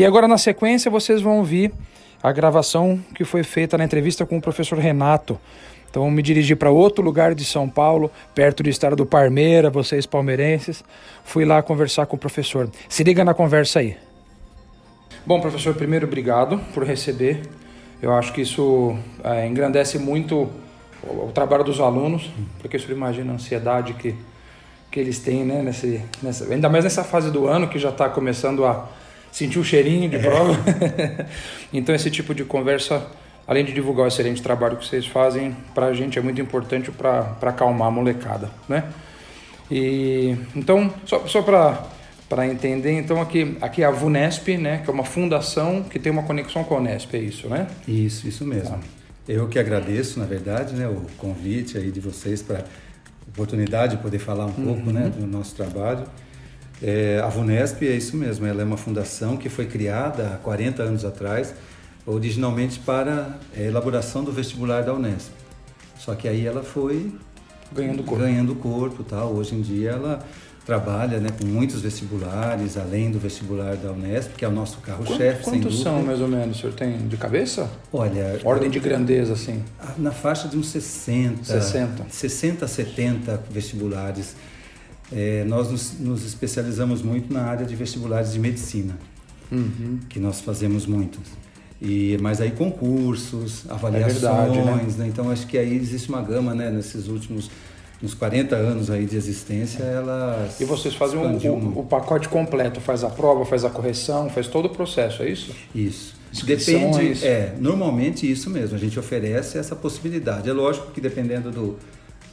E agora, na sequência, vocês vão ouvir a gravação que foi feita na entrevista com o professor Renato. Então, me dirigi para outro lugar de São Paulo, perto do estado do Parmeira, vocês palmeirenses. Fui lá conversar com o professor. Se liga na conversa aí. Bom, professor, primeiro, obrigado por receber. Eu acho que isso é, engrandece muito o, o, trabalho dos alunos, porque o senhor imagina a ansiedade que, que eles têm, né? Nesse, nessa, ainda mais nessa fase do ano que já está começando a sentir o cheirinho de prova. É. então, esse tipo de conversa além de divulgar o excelente trabalho que vocês fazem, para a gente é muito importante para acalmar a molecada, né? E, então, só, só para entender, então aqui, aqui é a VUNESP, né, que é uma fundação que tem uma conexão com a Unesp, é isso, né? Isso, isso mesmo. Tá. Eu que agradeço, na verdade, né, o convite aí de vocês para oportunidade de poder falar um uhum. pouco né, do nosso trabalho. É, a VUNESP é isso mesmo, ela é uma fundação que foi criada há 40 anos atrás originalmente para a elaboração do vestibular da Unesp. Só que aí ela foi ganhando corpo. Ganhando corpo, tal. Hoje em dia ela trabalha né, com muitos vestibulares, além do vestibular da Unesp, que é o nosso carro-chefe, sem Quantos são, mais ou menos, o senhor tem de cabeça? Olha... Ordem de grandeza, assim? Na faixa de uns 60... 60? 60 a 70 vestibulares. É, nós nos, nos, especializamos muito na área de vestibulares de medicina, uhum. que nós fazemos muitos. E, mas aí concursos, avaliações, é verdade, né? né? Então acho que aí existe uma gama, né, nesses últimos nos 40 anos aí de existência, ela E vocês fazem o, o, o, pacote completo, faz a prova, faz a correção, faz todo o processo, é isso? Isso. Depende, é, normalmente isso mesmo, a gente oferece essa possibilidade. É lógico que dependendo do,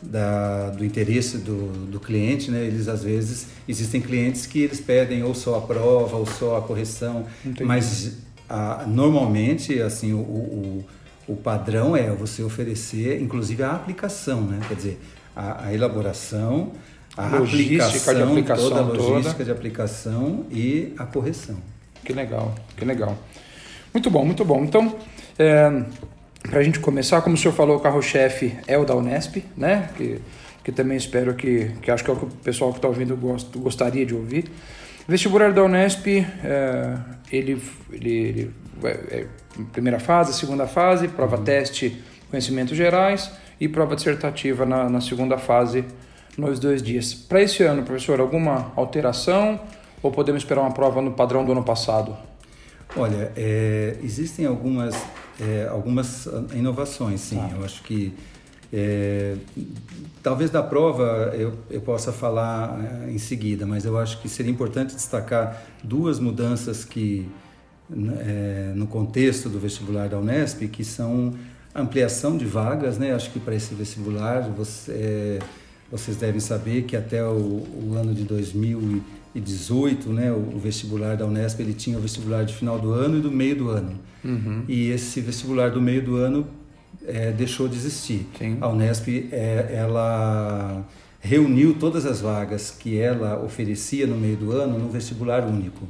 da, do interesse do, do cliente, né? Eles às vezes existem clientes que eles pedem ou só a prova ou só a correção, Entendi. mas a, normalmente, assim, o, o, o, padrão é você oferecer, inclusive, a aplicação, né? Quer dizer, a, a elaboração, a logística aplicação, de aplicação toda a logística toda. de aplicação e a correção. Que legal, que legal. Muito bom, muito bom. Então, é, para a gente começar, como o senhor falou, o carro-chefe é o da Unesp, né? Que, que também espero que, que acho que é o que o pessoal que está ouvindo gost, gostaria de ouvir. Vestibular da Unesp, é, ele, ele, ele é, primeira fase, segunda fase, prova uhum. teste, conhecimentos gerais e prova dissertativa na, na segunda fase, nos dois dias. Para esse ano, professor, alguma alteração ou podemos esperar uma prova no padrão do ano passado? Olha, é, existem algumas, é, algumas inovações, sim. Ah. Eu acho que é, talvez da prova eu, eu possa falar é, em seguida, mas eu acho que seria importante destacar duas mudanças que, é, no contexto do vestibular da Unesp, que são ampliação de vagas, né? Acho que para esse vestibular você, é, vocês devem saber que até o, o, ano de 2018, né, o, vestibular da Unesp ele tinha o vestibular de final do ano e do meio do ano. Uhum. E esse vestibular do meio do ano é, deixou de existir. Sim. A Unesp, é, ela reuniu todas as vagas que ela oferecia no meio do ano no vestibular único.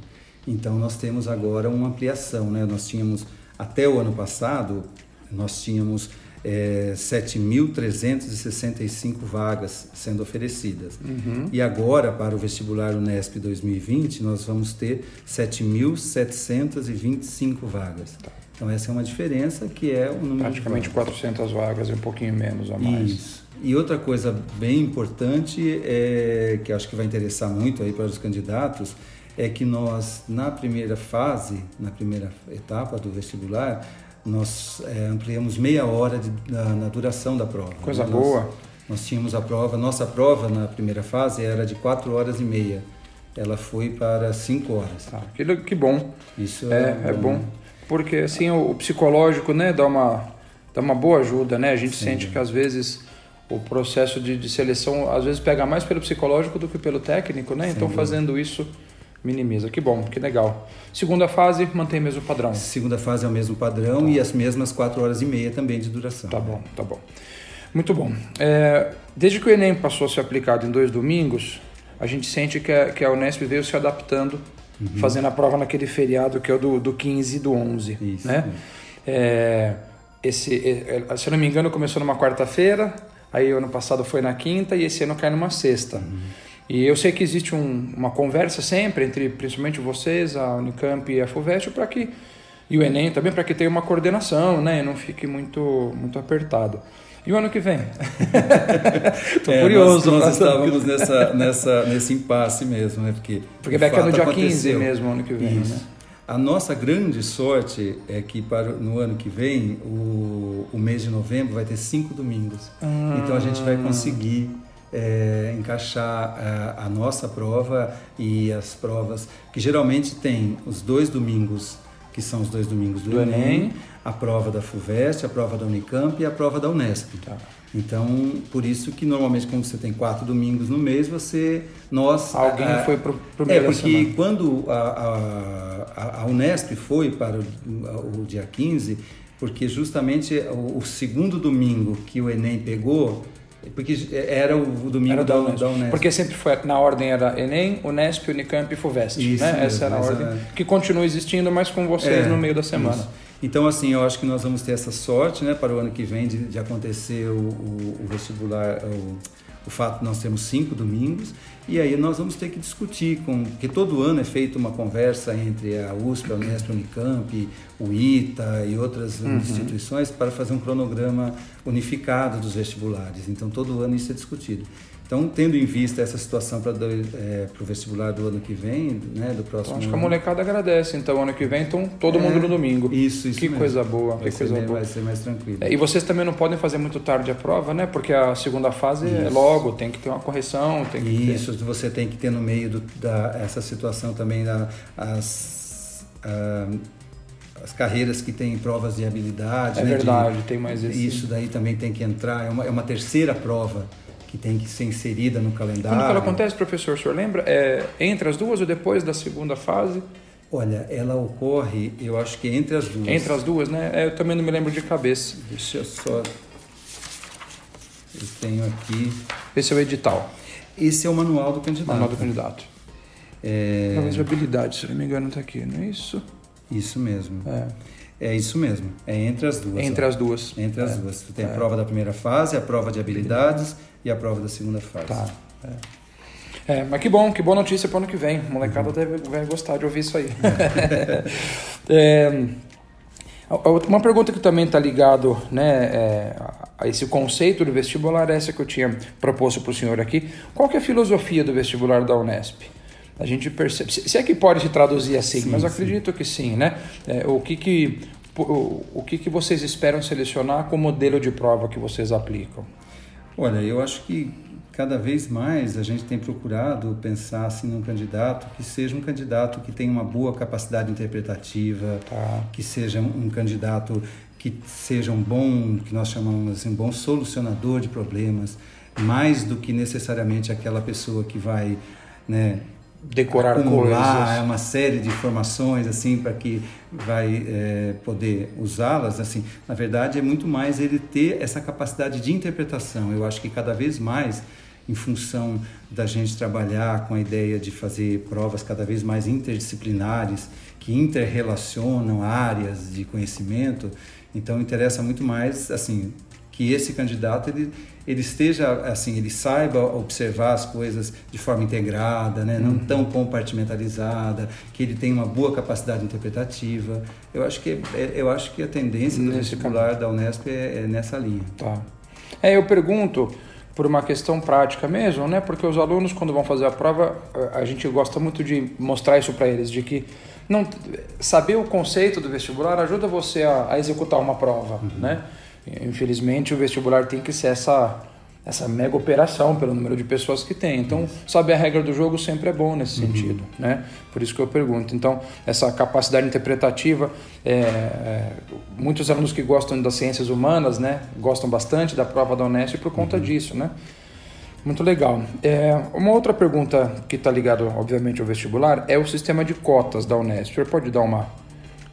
Então nós temos agora uma ampliação, né? Nós tínhamos até o ano passado nós tínhamos é, 7.365 vagas sendo oferecidas. Uhum. E agora, para o vestibular Unesp 2020, nós vamos ter 7.725 vagas. Tá. Então essa é uma diferença que é o número praticamente de 400 vagas e um pouquinho menos a mais. Isso. E outra coisa bem importante é que acho que vai interessar muito aí para os candidatos é que nós na primeira fase, na primeira etapa do vestibular, nós é, ampliamos meia hora de, na, na, duração da prova. Coisa né? boa. Nós, nós tínhamos a prova, nossa prova na primeira fase era de 4 horas e meia. Ela foi para 5 horas. Ah, que, que bom. Isso é, é, é bom. Porque assim o, o, psicológico, né, dá uma dá uma boa ajuda, né? A gente Sim. sente que às vezes o processo de, de, seleção às vezes pega mais pelo psicológico do que pelo técnico, né? Sem então fazendo isso minimiza. Que bom, que legal. Segunda fase mantém o mesmo padrão. Segunda fase é o mesmo padrão tá. e as mesmas 4 horas e meia também de duração. Tá bom, tá bom. Muito bom. É, desde que o Enem passou a ser aplicado em dois domingos, a gente sente que a, que a Unesp veio se adaptando uhum. fazendo a prova naquele feriado que é o do, do 15 e do 11. Isso, né? É, esse, é, é, se eu não me engano, começou numa quarta-feira, aí ano passado foi na quinta e esse ano cai numa sexta. Uhum. E eu sei que existe um, uma conversa sempre entre, principalmente vocês, a Unicamp e a FUVEST, para que e o Enem também para que tenha uma coordenação, né, e não fique muito muito apertado. E o ano que vem? Estou é, curioso. Nós, nós estávamos nessa, nessa, nesse impasse mesmo, né? Porque, Porque daqui é no dia aconteceu. 15 mesmo, ano que vem, Isso. né? A nossa grande sorte é que para no ano que vem, o, o mês de novembro vai ter cinco domingos. Ah. Então a gente vai conseguir é, encaixar a, a, nossa prova e as provas que geralmente tem os dois domingos, que são os dois domingos do, do Enem, Enem, a prova da FUVEST, a prova da Unicamp e a prova da Unesp. Tá. Então, por isso que normalmente quando você tem quatro domingos no mês, você, nós... Alguém a, foi para o É, porque semana. quando a, a, a, Unesp foi para o, o dia 15, porque justamente o, o, segundo domingo que o Enem pegou, porque era o domingo era da, Unesp. da, Unesp. Porque sempre foi, na ordem era Enem, Unesp, Unicamp e FUVEST, isso né? Mesmo, Essa era a ordem, é... que continua existindo, mas com vocês é, no meio da semana. Isso. Então, assim, eu acho que nós vamos ter essa sorte, né, para o ano que vem de, de acontecer o, o, o vestibular, o, o, fato de nós termos cinco domingos, e aí nós vamos ter que discutir, com, porque todo ano é feita uma conversa entre a USP, a Unesp, a Unicamp, o ITA e outras uhum. instituições para fazer um cronograma unificado dos vestibulares. Então, todo ano isso é discutido. Então, tendo em vista essa situação para é, o vestibular do ano que vem, né, do próximo então, Acho ano. que a molecada agradece, então, ano que vem, então, todo é, mundo no domingo. Isso, isso Que mesmo. coisa boa, vai que coisa bem, boa. Vai ser mais tranquilo. É, e vocês também não podem fazer muito tarde a prova, né? Porque a segunda fase é isso. é logo, tem que ter uma correção, tem que Isso, ter... você tem que ter no meio do, da, essa situação também da, as, a, as carreiras que têm provas de habilidade. É né, verdade, de, tem mais esse... Isso daí também tem que entrar, é uma, é uma terceira prova que tem que ser inserida no calendário. Quando ela acontece, professor? O senhor lembra? É entre as duas ou depois da segunda fase? Olha, ela ocorre, eu acho que entre as duas. Entre as duas, né? É, eu também não me lembro de cabeça. Deixa eu só. Eu tenho aqui. Esse é o edital. Esse é o manual do candidato. Manual do candidato. É... Talvez de habilidade, se não me engano, está aqui, não é isso? Isso mesmo. É. É isso mesmo, é entre as duas. Entre ó. as duas. Entre as é. duas. Você tem a é. prova da primeira fase, a prova de habilidades e a prova da segunda fase. Tá. É. é mas que bom, que boa notícia para o ano que vem. Molecada uhum. deve, vai gostar de ouvir isso aí. é, uma pergunta que também está ligado né, é, a esse conceito do vestibular, essa que eu tinha proposto para o senhor aqui. Qual que é a filosofia do vestibular da Unesp? A gente percebe, se é que pode se traduzir assim, sim, mas acredito sim. que sim, né? É, o que que o, o que que vocês esperam selecionar como modelo de prova que vocês aplicam? Olha, eu acho que cada vez mais a gente tem procurado pensar assim num candidato que seja um candidato que tenha uma boa capacidade interpretativa, tá. que seja um candidato que seja um bom, que nós chamamos assim, um bom solucionador de problemas, mais do que necessariamente aquela pessoa que vai, né, decorar acumular coisas. É uma série de informações assim para que vai é, poder usá-las assim na verdade é muito mais ele ter essa capacidade de interpretação eu acho que cada vez mais em função da gente trabalhar com a ideia de fazer provas cada vez mais interdisciplinares que interrelacionam áreas de conhecimento então interessa muito mais assim que esse candidato ele, ele esteja assim, ele saiba observar as coisas de forma integrada, né? não uhum. tão compartimentalizada, que ele tenha uma boa capacidade interpretativa. Eu acho que é, eu acho que a tendência do vestibular da Unesp é, é nessa linha. Tá. É, eu pergunto por uma questão prática mesmo, né? Porque os alunos quando vão fazer a prova, a gente gosta muito de mostrar isso para eles, de que não saber o conceito do vestibular ajuda você a, a executar uma prova, uhum. né? Infelizmente, o vestibular tem que ser essa, essa mega operação pelo número de pessoas que tem. Então, saber a regra do jogo sempre é bom nesse uhum. sentido, né? Por isso que eu pergunto. Então, essa capacidade interpretativa, é, é, muitos alunos que gostam das ciências humanas, né, gostam bastante da prova da Unesp por conta uhum. disso, né? Muito legal. É, uma outra pergunta que está ligada, obviamente, ao vestibular é o sistema de cotas da Unesp. O senhor pode dar uma,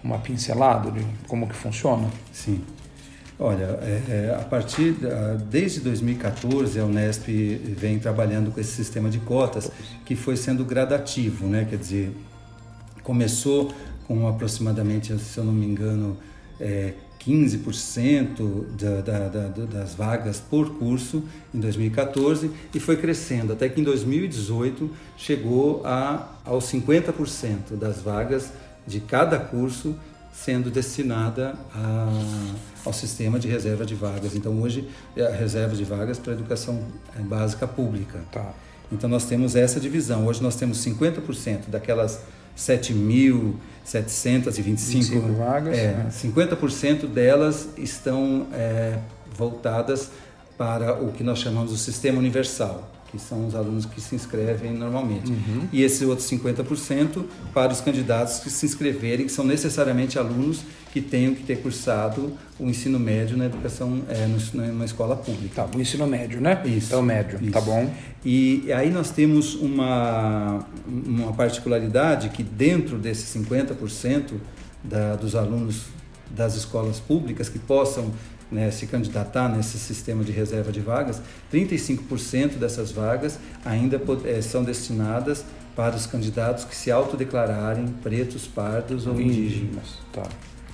uma pincelada de como que funciona? Sim. Olha, é, é, a partir desde 2014 a Unesp vem trabalhando com esse sistema de cotas que foi sendo gradativo, né? Quer dizer, começou com aproximadamente, se eu não me engano, é, 15% da, da, da, das vagas por curso em 2014 e foi crescendo até que em 2018 chegou a, aos 50% das vagas de cada curso sendo destinada a, ao sistema de reserva de vagas. Então hoje é a reserva de vagas para a educação é, básica pública. Tá. Então nós temos essa divisão. Hoje nós temos 50% daquelas 7.725 vagas. É, né? 50% delas estão é, voltadas para o que nós chamamos de sistema universal, que são os alunos que se inscrevem normalmente. Uhum. E esse outro 50% para os candidatos que se inscreverem, que são necessariamente alunos que tenham que ter cursado o ensino médio na educação, é, numa escola pública. Tá, o ensino médio, né? Isso. Então, médio, tá isso. tá bom. E aí nós temos uma, uma particularidade que dentro desses 50% da, dos alunos das escolas públicas que possam né, se candidatar nesse sistema de reserva de vagas, 35% dessas vagas ainda é, são destinadas para os candidatos que se autodeclararem pretos, pardos ou indígenas. Tá.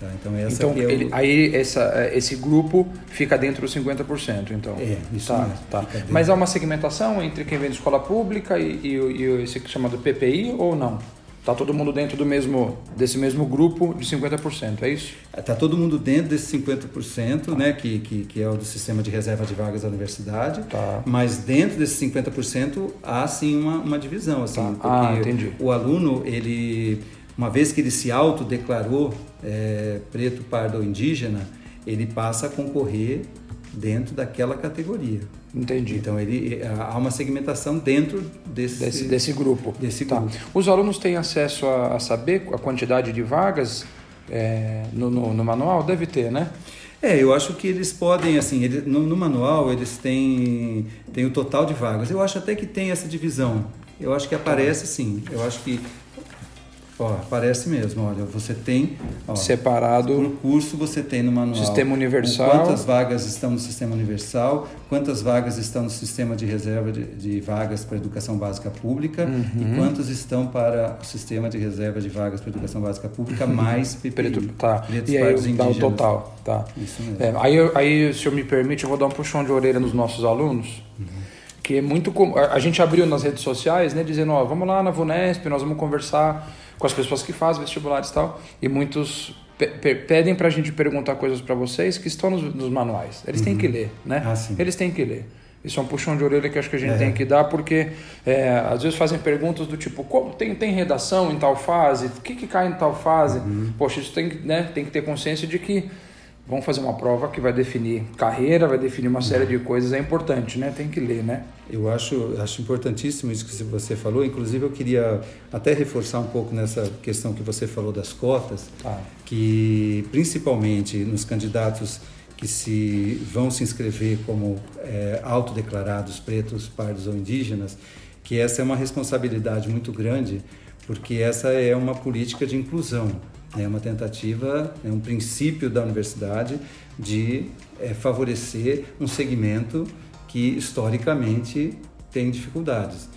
Tá, então essa então, é ele, o... aí essa, é, esse grupo fica dentro dos 50%, então. É, isso tá, mesmo, tá. Mas há uma segmentação entre quem vem de escola pública e, e, e esse chamado PPI ou não? Está todo mundo dentro do mesmo, desse mesmo grupo de 50%, é isso? Está todo mundo dentro desse 50%, tá. né, que, que, que, é o do sistema de reserva de vagas da universidade. Tá. Mas dentro desse 50% há sim uma, uma divisão. Assim, tá. Ah, entendi. O aluno, ele uma vez que ele se autodeclarou é, preto, pardo ou indígena, ele passa a concorrer dentro daquela categoria. Entendi. Então ele há uma segmentação dentro desse desse, desse grupo. Desse tá. grupo. Os alunos têm acesso a, a saber a quantidade de vagas é, no, no, no, manual? Deve ter, né? É, eu acho que eles podem, assim, ele, no, no, manual eles têm, têm o total de vagas. Eu acho até que tem essa divisão. Eu acho que aparece sim. Eu acho que Ó, aparece mesmo, olha, você tem ó, separado no curso você tem no manual Sistema Universal. Quantas vagas estão no Sistema Universal, quantas vagas estão no Sistema de Reserva de, de Vagas para Educação Básica Pública uhum. e quantas estão para o Sistema de Reserva de Vagas para Educação Básica Pública mais PPI. Preto, tá. e aí dá o total, tá. Isso mesmo. É, aí, aí, se eu me permite, eu vou dar um puxão de orelha nos nossos alunos. Uhum. Que é muito comum. A gente abriu nas redes sociais, né, dizendo, ó, vamos lá na Vunesp, nós vamos conversar com as pessoas que fazem vestibulares e tal, e muitos pe pe pedem para a gente perguntar coisas para vocês que estão nos, nos manuais. Eles uhum. têm que ler, né? Ah, Eles têm que ler. Isso é um puxão de orelha que acho que a gente é. tem que dar, porque é, às vezes fazem perguntas do tipo, como tem, tem redação em tal fase? O que, que cai em tal fase? Uhum. Poxa, isso tem, né, tem que ter consciência de que vão fazer uma prova que vai definir carreira, vai definir uma série de coisas, é importante, né? Tem que ler, né? Eu acho, acho importantíssimo isso que você falou. Inclusive, eu queria até reforçar um pouco nessa questão que você falou das cotas, ah. que principalmente nos candidatos que se vão se inscrever como é, autodeclarados pretos, pardos ou indígenas, que essa é uma responsabilidade muito grande, porque essa é uma política de inclusão. É uma tentativa, é um princípio da universidade de é, favorecer um segmento que historicamente tem dificuldades.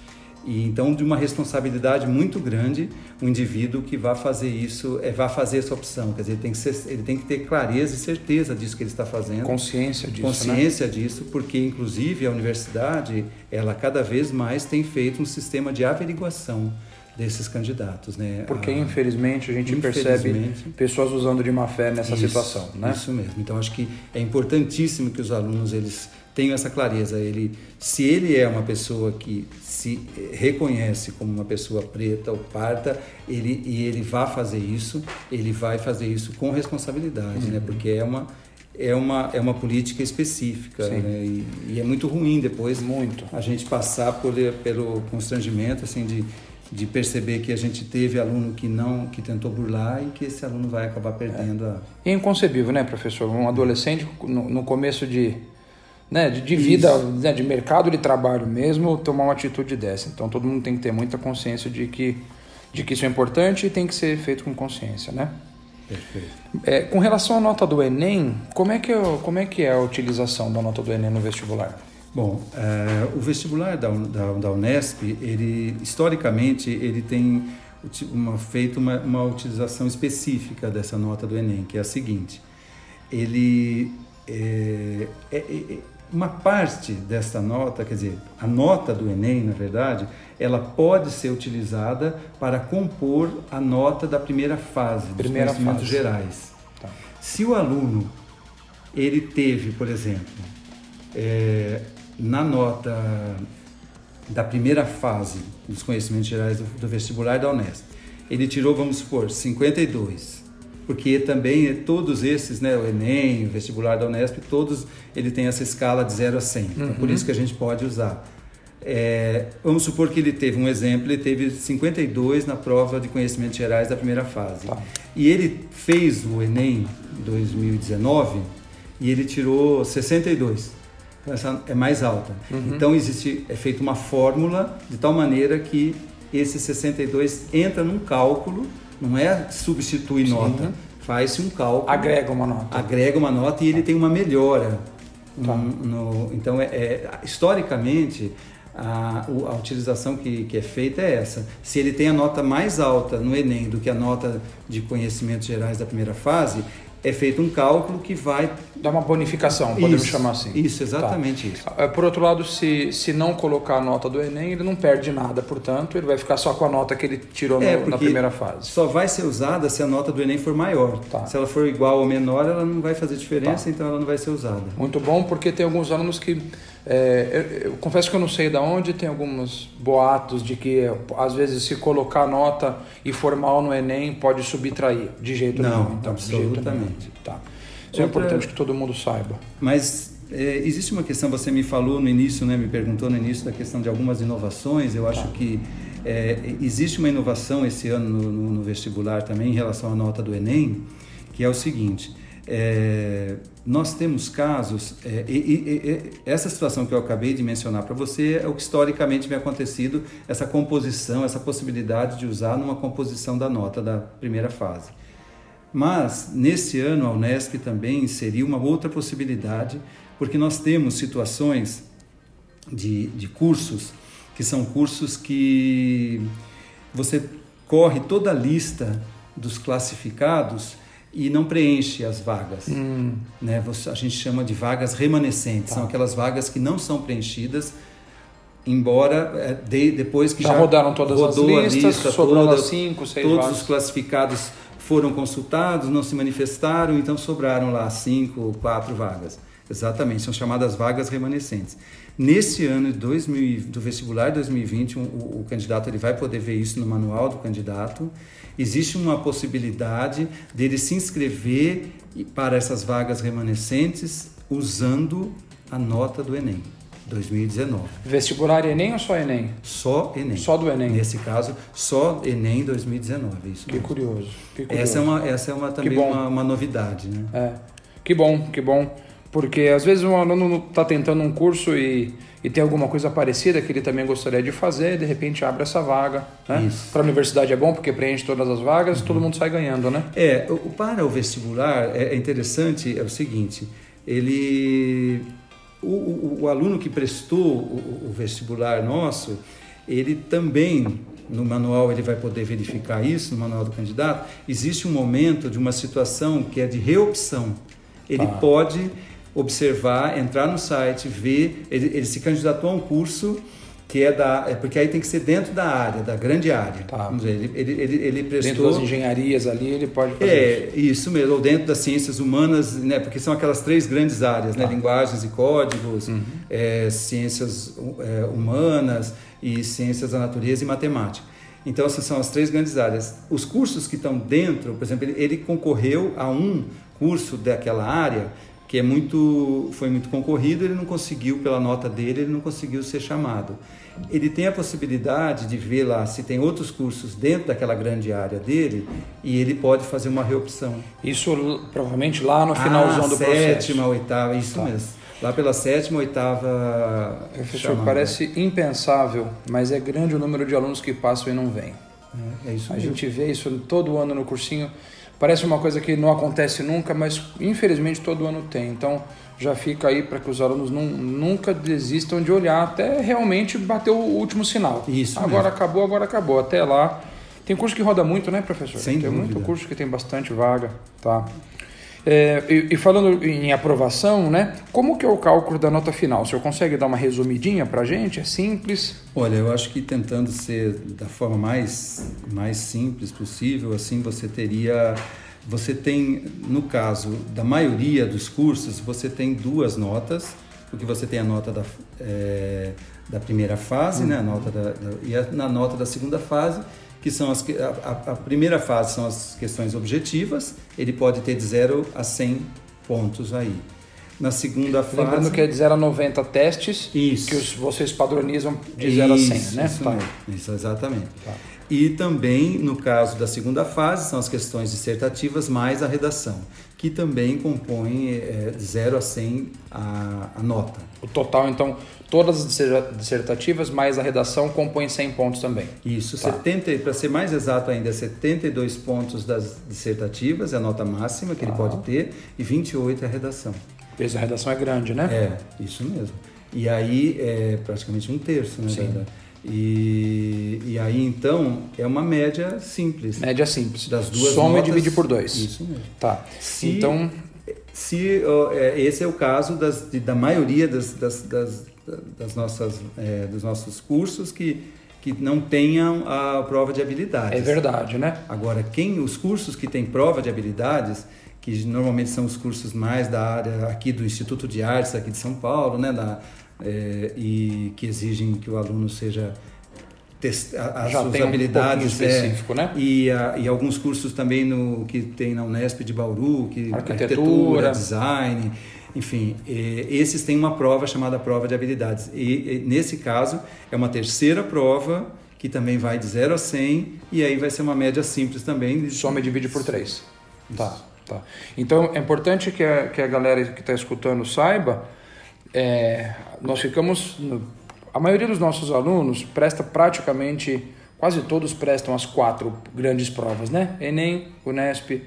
E então de uma responsabilidade muito grande o indivíduo que vai fazer isso, é, vai fazer essa opção, quer dizer, ele tem que ser, ele tem que ter clareza e certeza disso que ele está fazendo, consciência disso, consciência né? disso, porque inclusive a universidade ela cada vez mais tem feito um sistema de averiguação desses candidatos, né? Porque a, infelizmente a gente infelizmente, percebe pessoas usando de má fé nessa isso, situação, né? Isso mesmo. Então acho que é importantíssimo que os alunos eles tenham essa clareza. Ele, se ele é uma pessoa que se reconhece como uma pessoa preta ou parta, ele e ele vai fazer isso, ele vai fazer isso com responsabilidade, né? uhum. né? Porque é uma é uma, é uma política específica né? e, e, é muito ruim depois muito a gente passar por, pelo constrangimento assim de de perceber que a gente teve aluno que não que tentou burlar e que esse aluno vai acabar perdendo a é inconcebível né professor? Um adolescente no, no começo de né de, de vida né, de mercado de trabalho mesmo tomar uma atitude dessa. Então todo mundo tem que ter muita consciência de que de que isso é importante e tem que ser feito com consciência né? Perfeito. É, com relação à nota do Enem como é que é, como é que é a utilização da nota do Enem no vestibular Bom, é, o vestibular da, da, da, Unesp, ele historicamente ele tem uma, feito uma, uma utilização específica dessa nota do Enem, que é a seguinte: ele é, é, é, uma parte desta nota, quer dizer, a nota do Enem, na verdade, ela pode ser utilizada para compor a nota da primeira fase, dos primeira conhecimentos fase. gerais. Tá. Se o aluno ele teve, por exemplo, é, na nota da primeira fase dos conhecimentos gerais do, do vestibular da Unesp, ele tirou, vamos supor, 52 porque também todos esses, né, o Enem, o vestibular da Unesp, todos ele tem essa escala de 0 a 100. Então, uhum. por isso que a gente pode usar. É, vamos supor que ele teve um exemplo, ele teve 52 na prova de conhecimentos gerais da primeira fase. Tá. E ele fez o Enem 2019 e ele tirou 62. Essa é mais alta. Uhum. Então existe é feita uma fórmula de tal maneira que esse 62 entra num cálculo não é substituir Sim. nota, faz-se um cálculo. Agrega uma nota. Agrega uma nota e ele tem uma melhora. Tá. No, então, é, é, historicamente, a, a utilização que, que, é feita é essa. Se ele tem a nota mais alta no Enem do que a nota de conhecimentos gerais da primeira fase, é feito um cálculo que vai dar uma bonificação, podemos isso, chamar assim. Isso, exatamente tá. isso. Por outro lado, se, se não colocar a nota do Enem, ele não perde nada, portanto, ele vai ficar só com a nota que ele tirou é, no, na primeira fase. Só vai ser usada se a nota do Enem for maior. Tá. Se ela for igual ou menor, ela não vai fazer diferença, tá. então ela não vai ser usada. Muito bom, porque tem alguns alunos que é, eu, eu, confesso que eu não sei de onde, tem alguns boatos de que às vezes se colocar nota e formal no Enem pode subtrair, de jeito não, nenhum. Então, absolutamente. Tá. Isso Outra... é importante que todo mundo saiba. Mas é, existe uma questão, você me falou no início, né, me perguntou no início da questão de algumas inovações, eu acho tá. que é, existe uma inovação esse ano no, no, no vestibular também em relação à nota do Enem, que é o seguinte, é, nós temos casos, é, e, e, e, essa situação que eu acabei de mencionar para você é o que historicamente vem acontecido, essa composição, essa possibilidade de usar numa composição da nota da primeira fase. Mas, nesse ano, a Unesp também inseriu uma outra possibilidade, porque nós temos situações de, de cursos, que são cursos que você corre toda a lista dos classificados e não preenche as vagas. Hum. Né? A gente chama de vagas remanescentes, tá. são aquelas vagas que não são preenchidas, embora é, de, depois que já, já rodaram todas rodou as listas, a lista toda, cinco, seis todos vagas. os classificados foram consultados, não se manifestaram, então sobraram lá cinco, quatro vagas. Exatamente, são chamadas vagas remanescentes. Nesse ano 2000, do vestibular 2020, o, o candidato ele vai poder ver isso no manual do candidato existe uma possibilidade dele se inscrever para essas vagas remanescentes usando a nota do Enem. 2019. Vestibular Enem ou só Enem? Só Enem. Só do Enem. Nesse caso, só Enem 2019. Isso que curioso, que curioso. Essa é uma, essa é uma também uma, uma, novidade, né? É. Que bom, que bom. Porque às vezes um aluno está tentando um curso e e tem alguma coisa parecida que ele também gostaria de fazer, de repente abre essa vaga. Né? Para a universidade é bom porque preenche todas as vagas e todo mundo sai ganhando, né? É, o, para o vestibular é, é interessante, é o seguinte, ele... O, o, o aluno que prestou o, o vestibular nosso, ele também no manual ele vai poder verificar isso, no manual do candidato, existe um momento de uma situação que é de reopção. Ele ah. pode observar, entrar no site, ver, ele, ele se candidatou a um curso que é da. É porque aí tem que ser dentro da área, da grande área. Tá. Vamos dizer, ele, ele, ele, ele prestou. Dentro das engenharias ali, ele pode fazer. É, isso, isso mesmo, ou dentro das ciências humanas, né? Porque são aquelas três grandes áreas, né? tá. né? Linguagens e códigos, uhum. é, ciências é, humanas e ciências da natureza e matemática. Então, essas são as três grandes áreas. Os cursos que estão dentro, por exemplo, ele, ele concorreu a um curso daquela área que é muito, foi muito concorrido, ele não conseguiu, pela nota dele, ele não conseguiu ser chamado. Ele tem a possibilidade de ver lá se tem outros cursos dentro daquela grande área dele e ele pode fazer uma reopção. Isso provavelmente lá no finalzão ah, do sétima, processo. Sétima, oitava, isso tá. mesmo. Lá pela sétima, oitava. Professor, parece impensável, mas é grande o número de alunos que passam e não vêm. É, é isso a mesmo. gente vê isso todo ano no cursinho. Parece uma coisa que não acontece nunca, mas infelizmente todo ano tem. Então já fica aí para que os alunos não, nunca desistam de olhar até realmente bater o último sinal. Isso. Agora mesmo. acabou, agora acabou. Até lá. Tem curso que roda muito, né, professor? Sem tem dúvida. muito curso que tem bastante vaga, tá? É, e, e, falando em aprovação, né? Como que é o cálculo da nota final? O senhor consegue dar uma resumidinha para a gente? É simples? Olha, eu acho que tentando ser da forma mais, mais simples possível, assim você teria... Você tem, no caso da maioria dos cursos, você tem duas notas, porque você tem a nota da, é, da primeira fase, uhum. né? a nota da, da, e a, na nota da segunda fase, que são as a, a, primeira fase são as questões objetivas, ele pode ter de 0 a 100 pontos aí. Na segunda fase. Lembrando que é de 0 a 90 testes isso. que os, vocês padronizam de 0 a 100, né? Isso, tá. isso exatamente. Tá. E também, no caso da segunda fase, são as questões dissertativas mais a redação, que também compõem é, de 0 a 100 a, a nota. O total, então, Todas as dissertativas mais a redação compõem 100 pontos também. Isso, tá. para ser mais exato ainda, 72 pontos das dissertativas é a nota máxima que ele pode ter e 28 é a redação. O peso da redação é grande, né? É, isso mesmo. E aí é praticamente um terço, né? Sim. E, e aí então é uma média simples. Média simples. Das duas Soma notas, e divide por dois. Isso mesmo. Tá. Se, então se uh, esse é o caso das, da maioria das, das, das das nossas, é, dos nossos cursos que, que não tenham a prova de habilidades. É verdade, né? Agora, quem os cursos que têm prova de habilidades, que normalmente são os cursos mais da área aqui do Instituto de Artes aqui de São Paulo, né, da, é, e que exigem que o aluno seja as Já suas habilidades um específico, é, né? E, a, e alguns cursos também no que tem na Unesp de Bauru, que arquitetura, arquitetura design. Enfim, esses têm uma prova chamada prova de habilidades. E, nesse caso, é uma terceira prova que também vai de 0 a 100 e aí vai ser uma média simples também. Soma e divide por 3. Tá, tá. Então, é importante que a, que a galera que está escutando saiba, é, nós ficamos... A maioria dos nossos alunos presta praticamente... Quase todos prestam as quatro grandes provas, né? Enem, Unesp,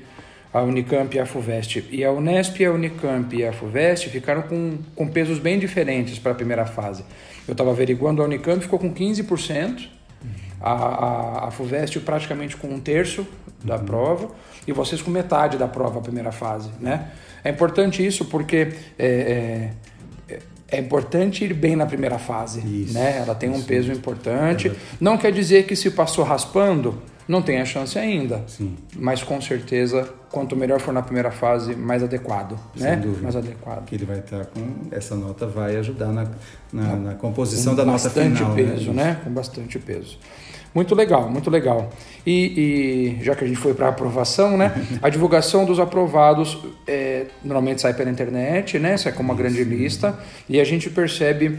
a Unicamp e a FUVEST. E a Unesp, a Unicamp e a FUVEST ficaram com, com pesos bem diferentes para a primeira fase. Eu estava averiguando, a Unicamp ficou com 15%, a, a, a FUVEST praticamente com um terço da uhum. prova, e vocês com metade da prova, a primeira fase. Né? É importante isso porque é, é, é importante ir bem na primeira fase. Isso, né? Ela tem um peso importante. É Não quer dizer que se passou raspando não tem a chance ainda. Sim. Mas com certeza, quanto melhor for na primeira fase, mais adequado. Sem né? dúvida. Mais adequado. Que ele vai estar com. Essa nota vai ajudar na, na, na composição da nota final. Com bastante peso, né? né? Com bastante peso. Muito legal, muito legal. E, e já que a gente foi para aprovação, né? a divulgação dos aprovados é, normalmente sai pela internet, né? Sai com uma grande lista. E a gente percebe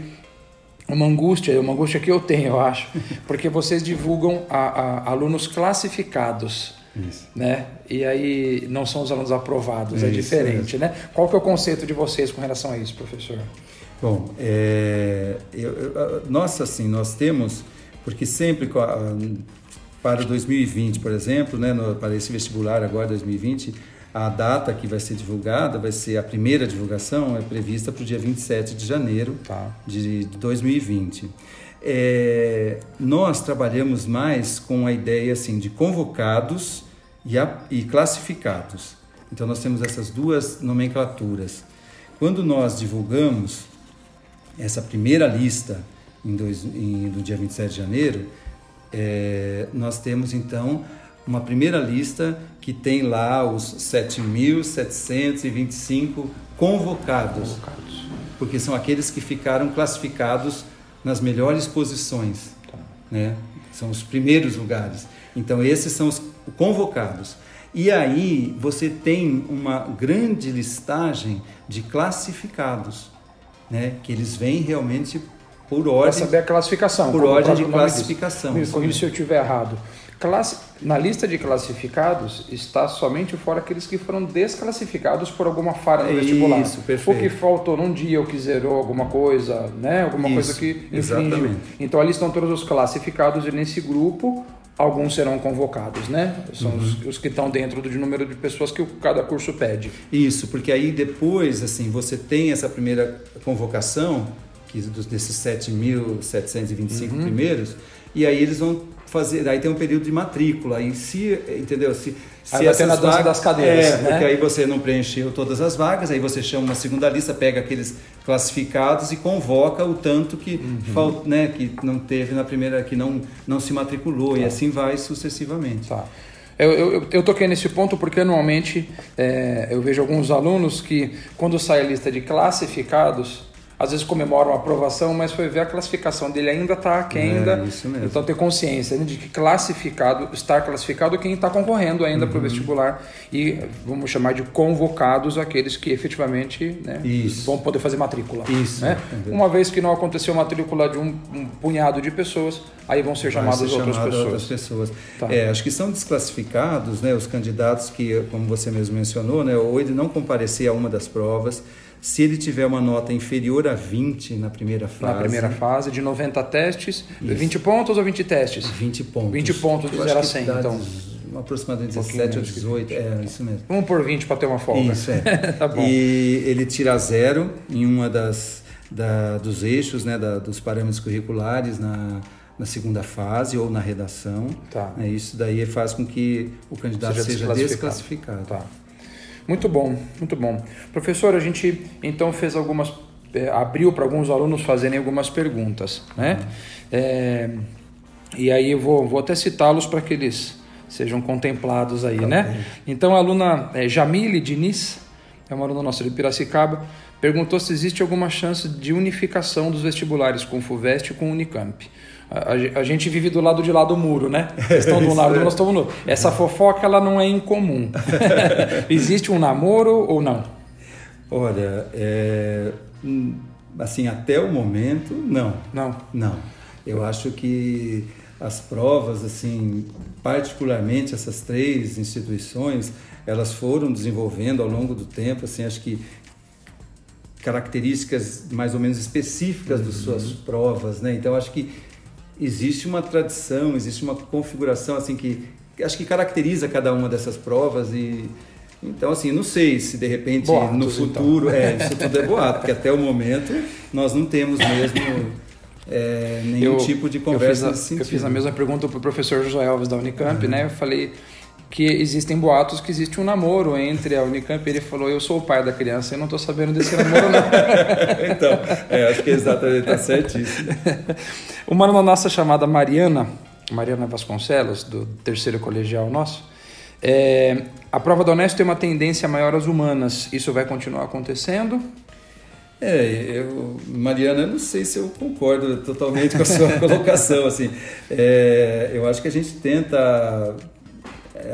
uma angústia, uma angústia que eu tenho, eu acho, porque vocês divulgam a, a, alunos classificados, Isso. né? E aí não são os alunos aprovados, é, é diferente, é. né? Qual que é o conceito de vocês com relação a isso, professor? Bom, é, eu, eu, nós assim, nós temos, porque sempre para 2020, por exemplo, né, no, para esse vestibular agora 2020, a data que vai ser divulgada, vai ser a primeira divulgação, é prevista para o dia 27 de janeiro tá. de 2020. É, nós trabalhamos mais com a ideia assim, de convocados e, a, e classificados. Então, nós temos essas duas nomenclaturas. Quando nós divulgamos essa primeira lista em dois, em, no dia 27 de janeiro, é, nós temos então uma primeira lista que tem lá os 7.725 convocados, convocados, porque são aqueles que ficaram classificados nas melhores posições, tá. né? São os primeiros lugares. Então esses são os convocados. E aí você tem uma grande listagem de classificados, né? Que eles vêm realmente por ordem. Para saber a classificação. Por ordem de classificação. Me corrija se eu estiver errado. Na lista de classificados está somente fora aqueles que foram desclassificados por alguma falha no vestibular. Isso, perfeito. O que faltou num dia ou que zerou alguma coisa, né? Alguma Isso, coisa que infringiu. Exatamente. Então ali estão todos os classificados e nesse grupo alguns serão convocados, né? São uhum. os, os, que estão dentro do número de pessoas que cada curso pede. Isso, porque aí depois, assim, você tem essa primeira convocação que dos, desses 7.725 uhum. primeiros, e aí eles vão fazer, aí tem um período de matrícula, e se, entendeu? Se, se aí vai na dança das cadeiras, é, né? porque aí você não preencheu todas as vagas, aí você chama uma segunda lista, pega aqueles classificados e convoca o tanto que uhum. falt, né, que não teve na primeira, que não, não se matriculou, tá. e assim vai sucessivamente. Tá. Eu, eu, eu, toquei nesse ponto porque anualmente é, eu vejo alguns alunos que, quando sai a lista de classificados, às vezes comemoram a aprovação, mas foi ver a classificação dele ainda está aquém é, ainda. Isso mesmo. Então ter consciência né, de que classificado, estar classificado quem está concorrendo ainda uhum. para o vestibular e vamos chamar de convocados aqueles que efetivamente né, vão poder fazer matrícula. Isso. Né? Uma vez que não aconteceu matrícula de um, um punhado de pessoas, aí vão ser chamadas outras pessoas. Outras pessoas. Tá. É, acho que são desclassificados, né, os candidatos que, como você mesmo mencionou, né, ou ele não comparecer a uma das provas se ele tiver uma nota inferior a 20 na primeira fase. Na primeira fase, de 90 testes, isso. 20 pontos ou 20 testes? 20 pontos. 20 pontos de 0 a 100, então. Aproximadamente um 17 ou 18, é isso mesmo. Vamos por 20 para ter uma folga. Isso, é. tá bom. E ele tira zero em uma das da, dos eixos, né, da, dos parâmetros curriculares na, na segunda fase ou na redação. Tá. É, isso daí faz com que o candidato seja, seja desclassificado. desclassificado. Tá. Muito bom, muito bom. Professor, a gente então fez algumas. É, abriu para alguns alunos fazerem algumas perguntas, né? É, e aí eu vou, vou até citá-los para que eles sejam contemplados aí, né? Então a aluna é, Jamile Diniz, é uma aluna nossa de Piracicaba, perguntou se existe alguma chance de unificação dos vestibulares com o FUVEST e com o Unicamp. A, a, gente vive do lado de lá do muro, né? Eles estão do lado, nós estamos no outro. Essa fofoca ela não é incomum. Existe um namoro ou não? Olha, é, hum, assim, até o momento, não. Não? Não. Eu acho que as provas, assim, particularmente essas três instituições, elas foram desenvolvendo ao longo do tempo, assim, acho que características mais ou menos específicas uhum. das suas provas, né? Então, acho que existe uma tradição, existe uma configuração assim que acho que caracteriza cada uma dessas provas e então assim não sei se de repente Boatos, no então. futuro então. é isso tudo é boato porque até o momento nós não temos mesmo é, nenhum eu, tipo de conversa eu fiz a. Eu fiz a mesma pergunta para o professor José Alves da Unicamp, uhum. né? Eu falei que existem boatos que existe um namoro entre a Unicamp e ele falou, eu sou o pai da criança, eu não estou sabendo desse namoro não. então, é, acho que exatamente, está certíssimo. Uma aluna nossa chamada Mariana, Mariana Vasconcelos, do terceiro colegial nosso, é, a prova da Unesco tem uma tendência maior às humanas, isso vai continuar acontecendo? É, eu, Mariana, eu não sei se eu concordo totalmente com a sua colocação, assim, é, eu acho que a gente tenta é,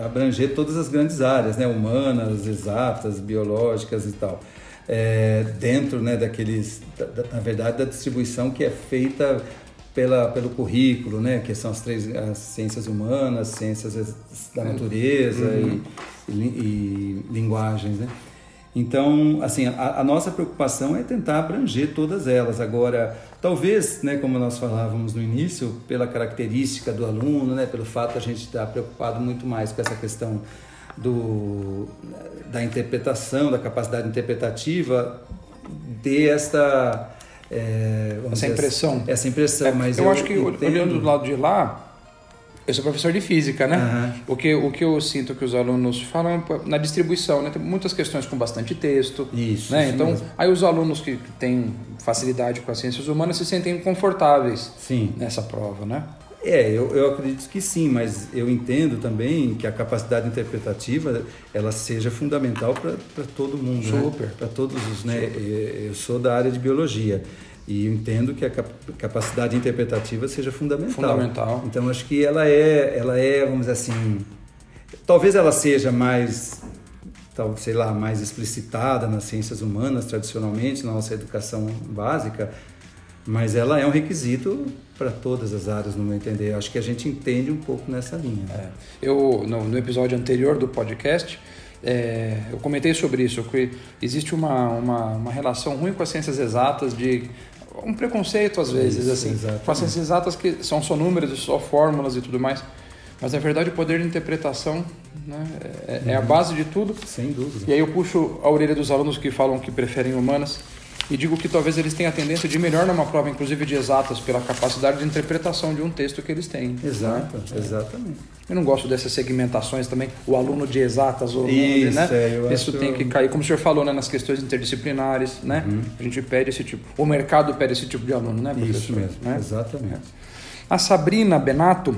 abranger todas as grandes áreas, né, humanas, exatas, biológicas e tal, é, dentro, né, daqueles, da, da, na verdade, da distribuição que é feita pela, pelo currículo, né, que são as três as ciências humanas, ciências da natureza uhum. e, e, e linguagens, né. Então, assim, a, a, nossa preocupação é tentar abranger todas elas. Agora, talvez, né, como nós falávamos no início, pela característica do aluno, né, pelo fato de a gente estar preocupado muito mais com essa questão do, da interpretação, da capacidade interpretativa, ter esta é, essa impressão. Essa, essa impressão, é, mas eu, eu acho que entendo... olhando do lado de lá, eu sou professor de física, né? Uhum. O, que, o que eu sinto que os alunos falam na distribuição, né? Tem muitas questões com bastante texto. Isso. Né? Isso então, mesmo. aí os alunos que têm facilidade com as ciências humanas se sentem confortáveis sim. nessa prova, né? É, eu, eu acredito que sim, mas eu entendo também que a capacidade interpretativa ela seja fundamental para todo mundo, né? Super. Né? Para todos os, né? Eu sou da área de biologia. E eu entendo que a capacidade interpretativa seja fundamental. Fundamental. Então acho que ela é, ela é, vamos dizer assim, talvez ela seja mais, tal, sei lá, mais explicitada nas ciências humanas tradicionalmente, na nossa educação básica, mas ela é um requisito para todas as áreas, no meu entender. Acho que a gente entende um pouco nessa linha. É. Eu no, no episódio anterior do podcast é, eu comentei sobre isso, que existe uma, uma, uma, relação ruim com as ciências exatas de um preconceito às vezes, Isso, assim, exatamente. com as ciências exatas que são só números, só fórmulas e tudo mais. Mas na verdade o poder de interpretação né, é, é, a uhum. base de tudo. Sem dúvida. E aí eu puxo a orelha dos alunos que falam que preferem humanas. E digo que talvez eles tenham a tendência de ir melhor numa prova, inclusive de exatas, pela capacidade de interpretação de um texto que eles têm. Exato, né? exatamente. Eu não gosto dessas segmentações também, o aluno de exatas, ou Isso, né? É, Isso tem que cair, como o senhor falou, né, nas questões interdisciplinares, né? Uhum. A gente pede esse tipo, o mercado pede esse tipo de aluno, né, professor? Isso mesmo, né? exatamente. A Sabrina Benato,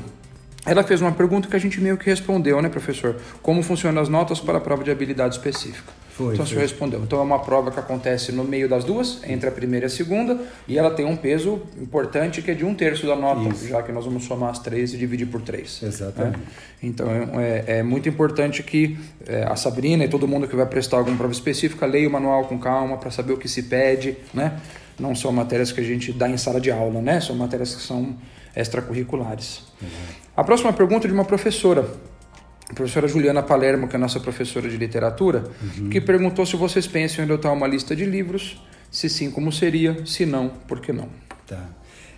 ela fez uma pergunta que a gente meio que respondeu, né, professor? Como funcionam as notas para a prova de habilidade específica? Foi, então, o senhor respondeu. Então, é uma prova que acontece no meio das duas, entre a primeira e a segunda, e ela tem um peso importante que é de um terço da nota, Isso. já que nós vamos somar as três e dividir por três. Exatamente. Né? Então, é, é, muito importante que é, a Sabrina e todo mundo que vai prestar alguma prova específica leia o manual com calma para saber o que se pede, né? Não são matérias que a gente dá em sala de aula, né? São matérias que são extracurriculares. Uhum. A próxima pergunta é de uma professora a professora Juliana Palermo, que é a nossa professora de literatura, uhum. que perguntou se vocês pensam em adotar uma lista de livros, se sim, como seria, se não, por que não? Tá.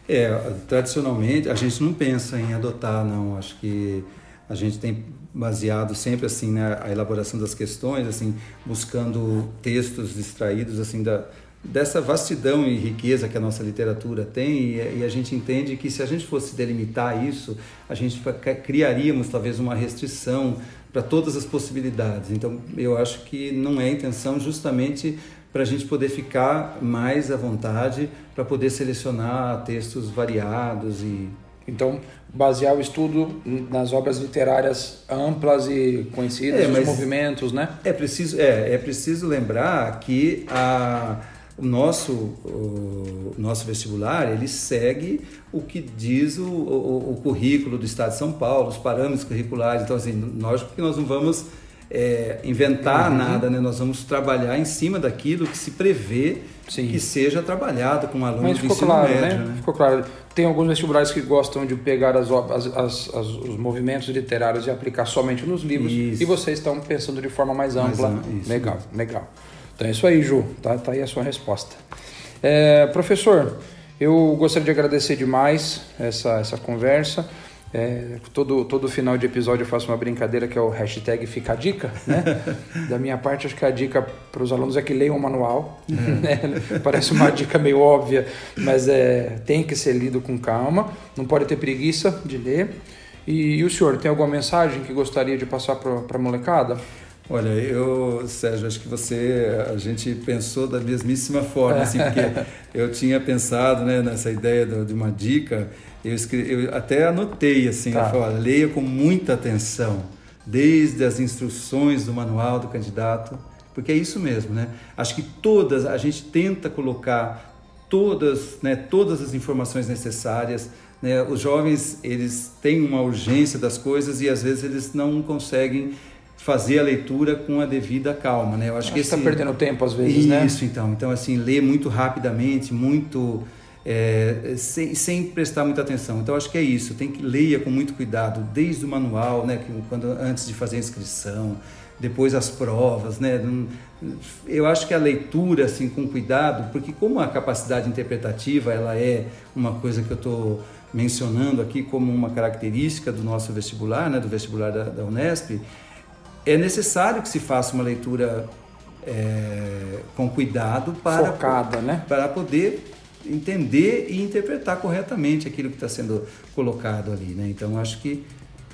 É, tradicionalmente a gente não pensa em adotar, não. Acho que a gente tem baseado sempre assim na né, elaboração das questões, assim buscando textos extraídos assim da dessa vastidão e riqueza que a nossa literatura tem e, a gente entende que se a gente fosse delimitar isso, a gente criaríamos talvez uma restrição para todas as possibilidades. Então, eu acho que não é a intenção justamente para a gente poder ficar mais à vontade para poder selecionar textos variados e então basear o estudo nas obras literárias amplas e conhecidas, é, os movimentos, né? É preciso, é, é preciso lembrar que a o nosso, o nosso vestibular ele segue o que diz o, o, o, currículo do Estado de São Paulo, os parâmetros curriculares. Então, assim, lógico que nós não vamos é, inventar uhum. nada, né? nós vamos trabalhar em cima daquilo que se prevê Sim. que seja trabalhado com alunos Mas ficou claro, médio. Né? Né? Ficou claro. Tem alguns vestibulares que gostam de pegar as, as, as, os movimentos literários e aplicar somente nos livros. Isso. E vocês estão pensando de forma mais ampla. Mais, legal, legal. Então é isso aí, Ju. Tá, tá aí a sua resposta. É, professor, eu gostaria de agradecer demais essa, essa conversa. É, todo, todo final de episódio eu faço uma brincadeira que é o hashtag Fica a Dica. Né? da minha parte, acho que a dica para os alunos é que leiam o manual. É. Né? Parece uma dica meio óbvia, mas é, tem que ser lido com calma. Não pode ter preguiça de ler. E, e o senhor, tem alguma mensagem que gostaria de passar para a molecada? Olha, eu, Sérgio, acho que você, a gente pensou da mesmíssima forma, assim, porque eu tinha pensado né, nessa ideia de uma dica, eu, escrevi, eu até anotei assim, tá. falei, leia com muita atenção, desde as instruções do manual do candidato, porque é isso mesmo, né? Acho que todas, a gente tenta colocar todas, né, todas as informações necessárias, né? Os jovens, eles têm uma urgência das coisas e às vezes eles não conseguem fazer a leitura com a devida calma, né? Eu acho, acho que está perdendo tempo às vezes, isso, né? Isso, então. Então, assim, ler muito rapidamente, muito... É, sem, sem prestar muita atenção. Então, acho que é isso. Tem que leia com muito cuidado, desde o manual, né? Quando, antes de fazer a inscrição, depois as provas, né? Eu acho que a leitura, assim, com cuidado, porque como a capacidade interpretativa, ela é uma coisa que eu estou mencionando aqui como uma característica do nosso vestibular, né? Do vestibular da, da Unesp, é necessário que se faça uma leitura é, com cuidado para, Focada, né? para poder entender e interpretar corretamente aquilo que está sendo colocado ali. Né? Então, acho que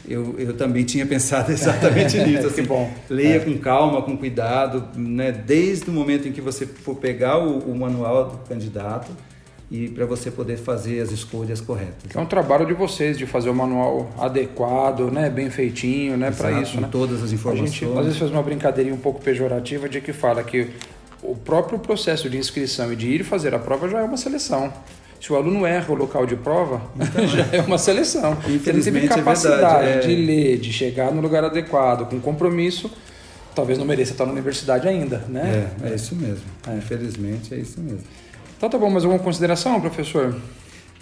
eu, eu também tinha pensado exatamente nisso. Assim, que bom. Leia é. com calma, com cuidado, né? desde o momento em que você for pegar o, o manual do candidato e para você poder fazer as escolhas corretas. É um trabalho de vocês de fazer o manual adequado, né, bem feitinho, né, para isso, né? todas as informações. A gente às vezes faz uma brincadeirinha um pouco pejorativa de que fala que o próprio processo de inscrição e de ir fazer a prova já é uma seleção. Se o aluno erra o local de prova, então, já é uma seleção. Se ele teve capacidade é verdade, é... de ler, de chegar no lugar adequado, com compromisso, talvez não mereça estar na universidade ainda, né? É, é isso mesmo. É. Infelizmente é isso mesmo. Então tá bom, mais alguma consideração, professor?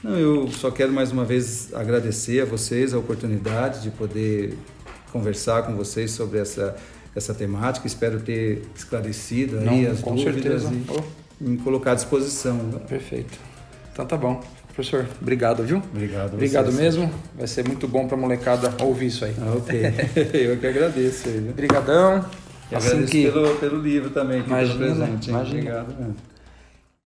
Não, eu só quero mais uma vez agradecer a vocês a oportunidade de poder conversar com vocês sobre essa, essa temática. Espero ter esclarecido aí Não, as com dúvidas certeza. e me colocar à disposição. Perfeito. Então tá bom. Professor, obrigado, viu? Obrigado. Obrigado mesmo. Vai ser muito bom para a molecada ouvir isso aí. Ah, ok. eu que agradeço. Obrigadão. Assim agradeço que... pelo, pelo livro também, que imagina, presente. Imagina. Obrigado mesmo.